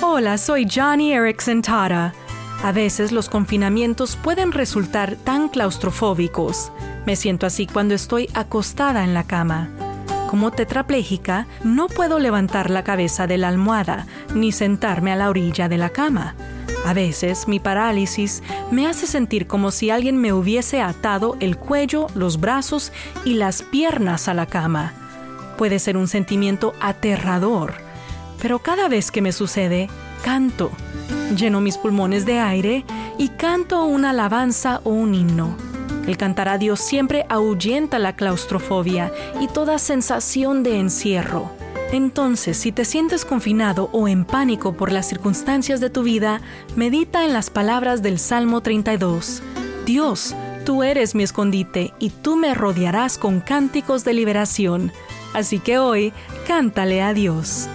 Hola, soy Johnny Erickson Tara. A veces los confinamientos pueden resultar tan claustrofóbicos. Me siento así cuando estoy acostada en la cama. Como tetrapléjica, no puedo levantar la cabeza de la almohada ni sentarme a la orilla de la cama. A veces mi parálisis me hace sentir como si alguien me hubiese atado el cuello, los brazos y las piernas a la cama. Puede ser un sentimiento aterrador, pero cada vez que me sucede, canto. Lleno mis pulmones de aire y canto una alabanza o un himno. El cantar a Dios siempre ahuyenta la claustrofobia y toda sensación de encierro. Entonces, si te sientes confinado o en pánico por las circunstancias de tu vida, medita en las palabras del Salmo 32. Dios, tú eres mi escondite y tú me rodearás con cánticos de liberación. Así que hoy, cántale a Dios.